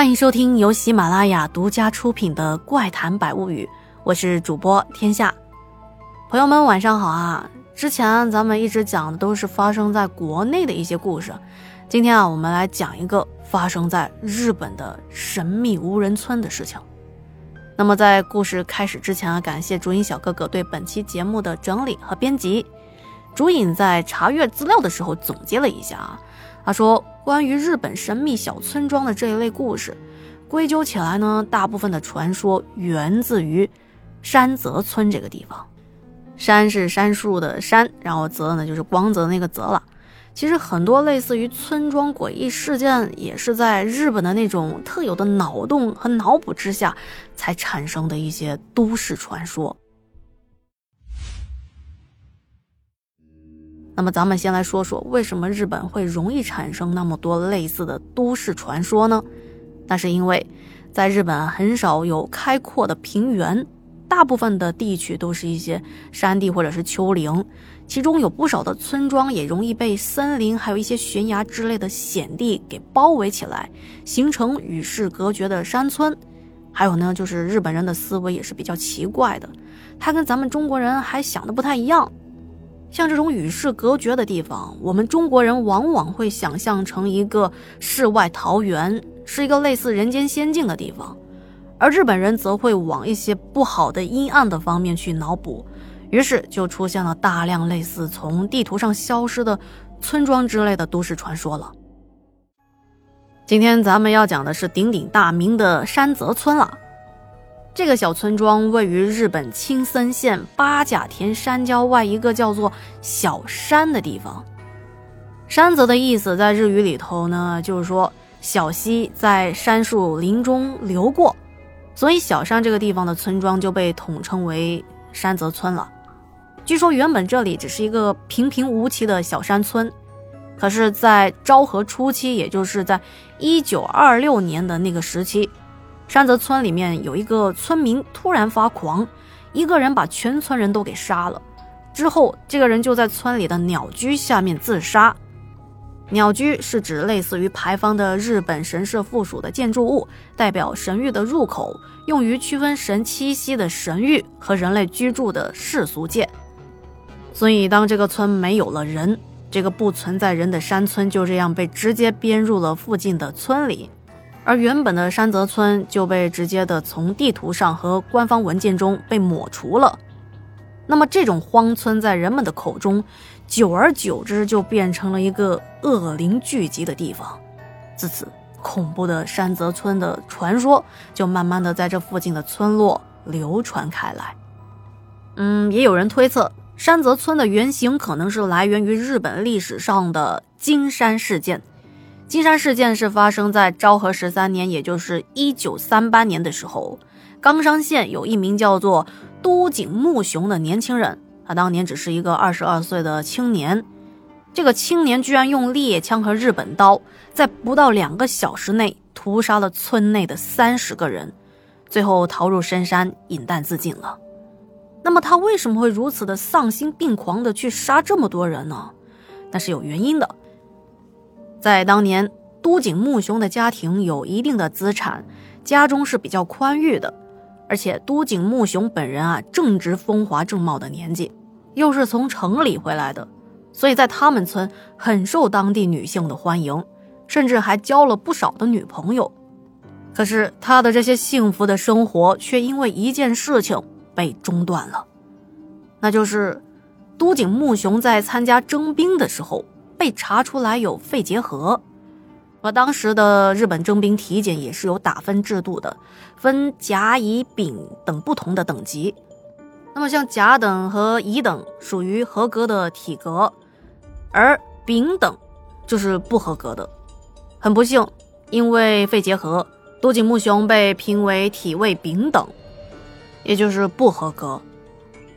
欢迎收听由喜马拉雅独家出品的《怪谈百物语》，我是主播天下。朋友们晚上好啊！之前咱们一直讲的都是发生在国内的一些故事，今天啊，我们来讲一个发生在日本的神秘无人村的事情。那么在故事开始之前啊，感谢竹影小哥哥对本期节目的整理和编辑。竹影在查阅资料的时候总结了一下啊。他说：“关于日本神秘小村庄的这一类故事，归咎起来呢，大部分的传说源自于山泽村这个地方。山是杉树的山，然后泽呢就是光泽那个泽了。其实很多类似于村庄诡异事件，也是在日本的那种特有的脑洞和脑补之下才产生的一些都市传说。”那么咱们先来说说，为什么日本会容易产生那么多类似的都市传说呢？那是因为，在日本很少有开阔的平原，大部分的地区都是一些山地或者是丘陵，其中有不少的村庄也容易被森林还有一些悬崖之类的险地给包围起来，形成与世隔绝的山村。还有呢，就是日本人的思维也是比较奇怪的，他跟咱们中国人还想的不太一样。像这种与世隔绝的地方，我们中国人往往会想象成一个世外桃源，是一个类似人间仙境的地方，而日本人则会往一些不好的、阴暗的方面去脑补，于是就出现了大量类似从地图上消失的村庄之类的都市传说了。今天咱们要讲的是鼎鼎大名的山泽村了。这个小村庄位于日本青森县八甲田山郊外一个叫做小山的地方。山泽的意思在日语里头呢，就是说小溪在杉树林中流过，所以小山这个地方的村庄就被统称为山泽村了。据说原本这里只是一个平平无奇的小山村，可是，在昭和初期，也就是在一九二六年的那个时期。山泽村里面有一个村民突然发狂，一个人把全村人都给杀了。之后，这个人就在村里的鸟居下面自杀。鸟居是指类似于牌坊的日本神社附属的建筑物，代表神域的入口，用于区分神栖息的神域和人类居住的世俗界。所以，当这个村没有了人，这个不存在人的山村就这样被直接编入了附近的村里。而原本的山泽村就被直接的从地图上和官方文件中被抹除了。那么这种荒村在人们的口中，久而久之就变成了一个恶灵聚集的地方。自此，恐怖的山泽村的传说就慢慢的在这附近的村落流传开来。嗯，也有人推测，山泽村的原型可能是来源于日本历史上的金山事件。金山事件是发生在昭和十三年，也就是一九三八年的时候。冈山县有一名叫做都井木雄的年轻人，他当年只是一个二十二岁的青年。这个青年居然用猎枪和日本刀，在不到两个小时内屠杀了村内的三十个人，最后逃入深山饮弹自尽了。那么他为什么会如此的丧心病狂的去杀这么多人呢？那是有原因的。在当年，都井木雄的家庭有一定的资产，家中是比较宽裕的，而且都井木雄本人啊正值风华正茂的年纪，又是从城里回来的，所以在他们村很受当地女性的欢迎，甚至还交了不少的女朋友。可是他的这些幸福的生活却因为一件事情被中断了，那就是都井木雄在参加征兵的时候。被查出来有肺结核，而当时的日本征兵体检也是有打分制度的，分甲、乙、丙等不同的等级。那么像甲等和乙等属于合格的体格，而丙等就是不合格的。很不幸，因为肺结核，都井木雄被评为体位丙等，也就是不合格。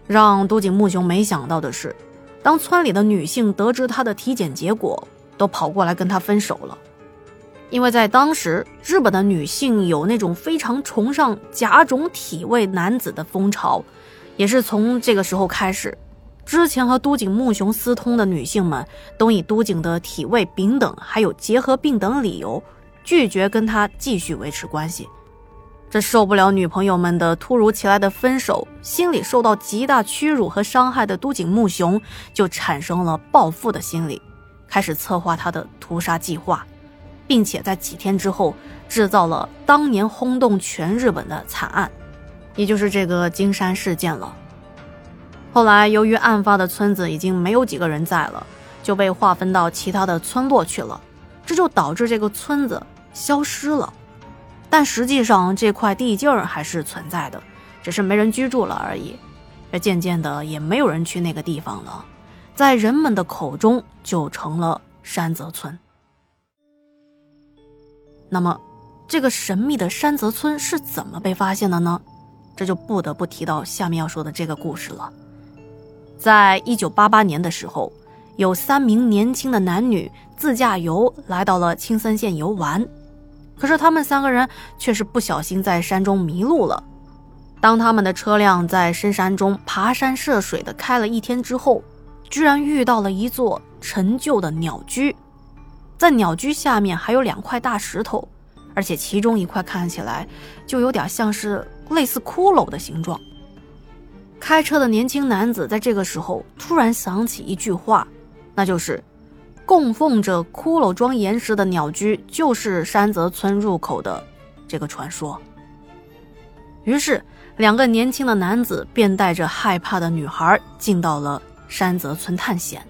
让都井木雄没想到的是。当村里的女性得知他的体检结果，都跑过来跟他分手了，因为在当时，日本的女性有那种非常崇尚甲种体位男子的风潮，也是从这个时候开始，之前和都井木雄私通的女性们，都以都井的体位丙等还有结核病等理由，拒绝跟他继续维持关系。这受不了女朋友们的突如其来的分手，心里受到极大屈辱和伤害的都井木雄就产生了报复的心理，开始策划他的屠杀计划，并且在几天之后制造了当年轰动全日本的惨案，也就是这个金山事件了。后来由于案发的村子已经没有几个人在了，就被划分到其他的村落去了，这就导致这个村子消失了。但实际上，这块地界儿还是存在的，只是没人居住了而已。这渐渐的，也没有人去那个地方了，在人们的口中就成了山泽村。那么，这个神秘的山泽村是怎么被发现的呢？这就不得不提到下面要说的这个故事了。在一九八八年的时候，有三名年轻的男女自驾游来到了青森县游玩。可是他们三个人却是不小心在山中迷路了。当他们的车辆在深山中爬山涉水的开了一天之后，居然遇到了一座陈旧的鸟居。在鸟居下面还有两块大石头，而且其中一块看起来就有点像是类似骷髅的形状。开车的年轻男子在这个时候突然想起一句话，那就是。供奉着骷髅装岩石的鸟居，就是山泽村入口的这个传说。于是，两个年轻的男子便带着害怕的女孩进到了山泽村探险。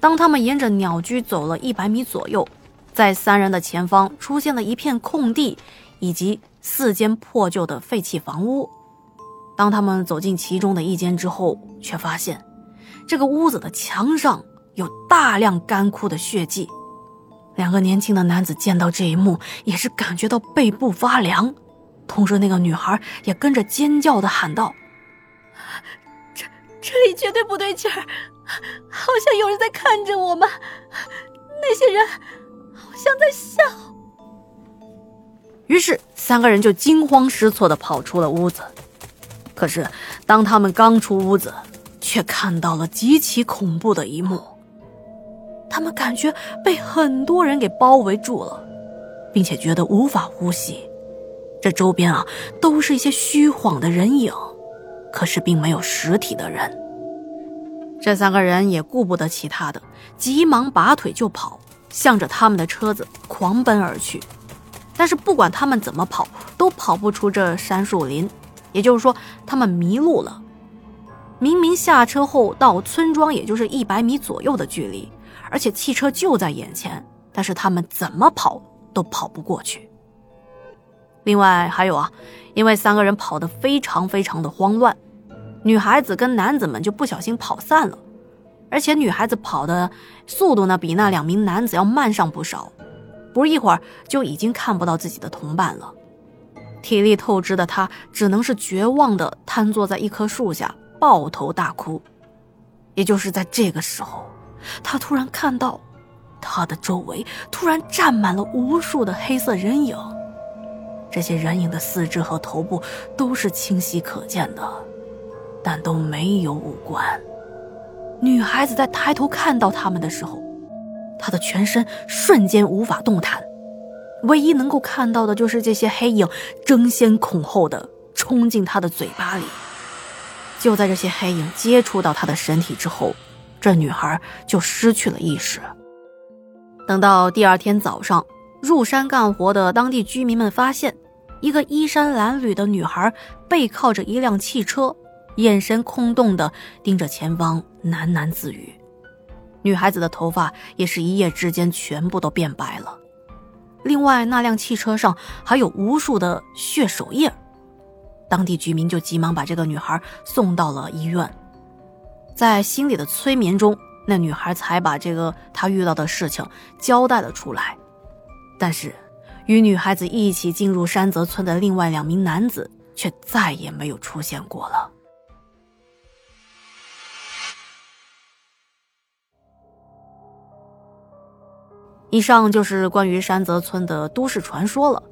当他们沿着鸟居走了一百米左右，在三人的前方出现了一片空地以及四间破旧的废弃房屋。当他们走进其中的一间之后，却发现这个屋子的墙上。有大量干枯的血迹，两个年轻的男子见到这一幕，也是感觉到背部发凉，同时那个女孩也跟着尖叫的喊道：“这这里绝对不对劲儿，好像有人在看着我们，那些人好像在笑。”于是三个人就惊慌失措的跑出了屋子，可是当他们刚出屋子，却看到了极其恐怖的一幕。他们感觉被很多人给包围住了，并且觉得无法呼吸。这周边啊，都是一些虚晃的人影，可是并没有实体的人。这三个人也顾不得其他的，急忙拔腿就跑，向着他们的车子狂奔而去。但是不管他们怎么跑，都跑不出这山树林，也就是说，他们迷路了。明明下车后到村庄也就是一百米左右的距离。而且汽车就在眼前，但是他们怎么跑都跑不过去。另外还有啊，因为三个人跑得非常非常的慌乱，女孩子跟男子们就不小心跑散了，而且女孩子跑的速度呢比那两名男子要慢上不少，不一会儿就已经看不到自己的同伴了。体力透支的她只能是绝望的瘫坐在一棵树下抱头大哭。也就是在这个时候。他突然看到，他的周围突然站满了无数的黑色人影，这些人影的四肢和头部都是清晰可见的，但都没有五官。女孩子在抬头看到他们的时候，她的全身瞬间无法动弹，唯一能够看到的就是这些黑影争先恐后的冲进她的嘴巴里。就在这些黑影接触到她的身体之后。这女孩就失去了意识。等到第二天早上，入山干活的当地居民们发现，一个衣衫褴褛的女孩背靠着一辆汽车，眼神空洞的盯着前方，喃喃自语。女孩子的头发也是一夜之间全部都变白了。另外，那辆汽车上还有无数的血手印。当地居民就急忙把这个女孩送到了医院。在心里的催眠中，那女孩才把这个她遇到的事情交代了出来。但是，与女孩子一起进入山泽村的另外两名男子却再也没有出现过了。以上就是关于山泽村的都市传说了。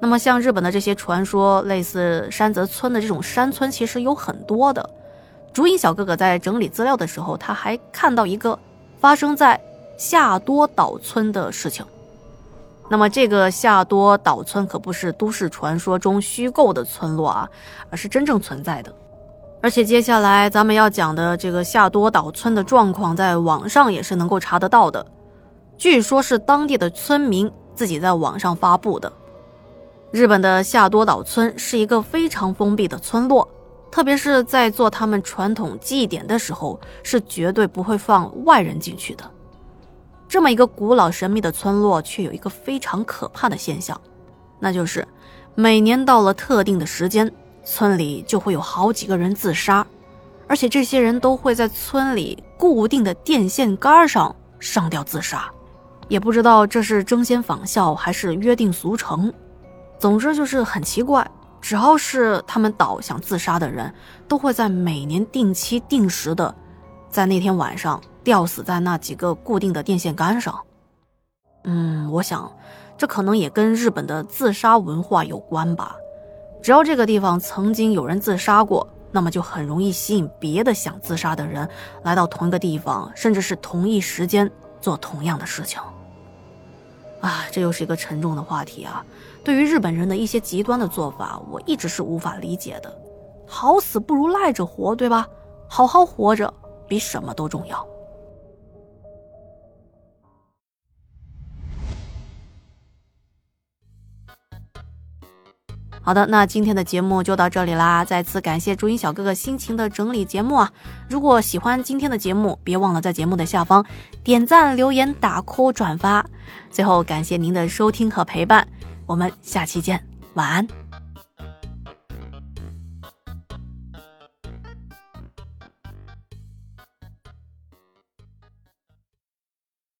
那么，像日本的这些传说，类似山泽村的这种山村，其实有很多的。竹影小哥哥在整理资料的时候，他还看到一个发生在夏多岛村的事情。那么这个夏多岛村可不是都市传说中虚构的村落啊，而是真正存在的。而且接下来咱们要讲的这个夏多岛村的状况，在网上也是能够查得到的。据说是当地的村民自己在网上发布的。日本的夏多岛村是一个非常封闭的村落，特别是在做他们传统祭典的时候，是绝对不会放外人进去的。这么一个古老神秘的村落，却有一个非常可怕的现象，那就是每年到了特定的时间，村里就会有好几个人自杀，而且这些人都会在村里固定的电线杆上上吊自杀，也不知道这是争先仿效还是约定俗成，总之就是很奇怪。只要是他们岛想自杀的人，都会在每年定期定时的，在那天晚上。吊死在那几个固定的电线杆上。嗯，我想，这可能也跟日本的自杀文化有关吧。只要这个地方曾经有人自杀过，那么就很容易吸引别的想自杀的人来到同一个地方，甚至是同一时间做同样的事情。啊，这又是一个沉重的话题啊！对于日本人的一些极端的做法，我一直是无法理解的。好死不如赖着活，对吧？好好活着比什么都重要。好的，那今天的节目就到这里啦！再次感谢朱茵小哥哥辛勤的整理节目啊！如果喜欢今天的节目，别忘了在节目的下方点赞、留言、打 call、转发。最后感谢您的收听和陪伴，我们下期见，晚安。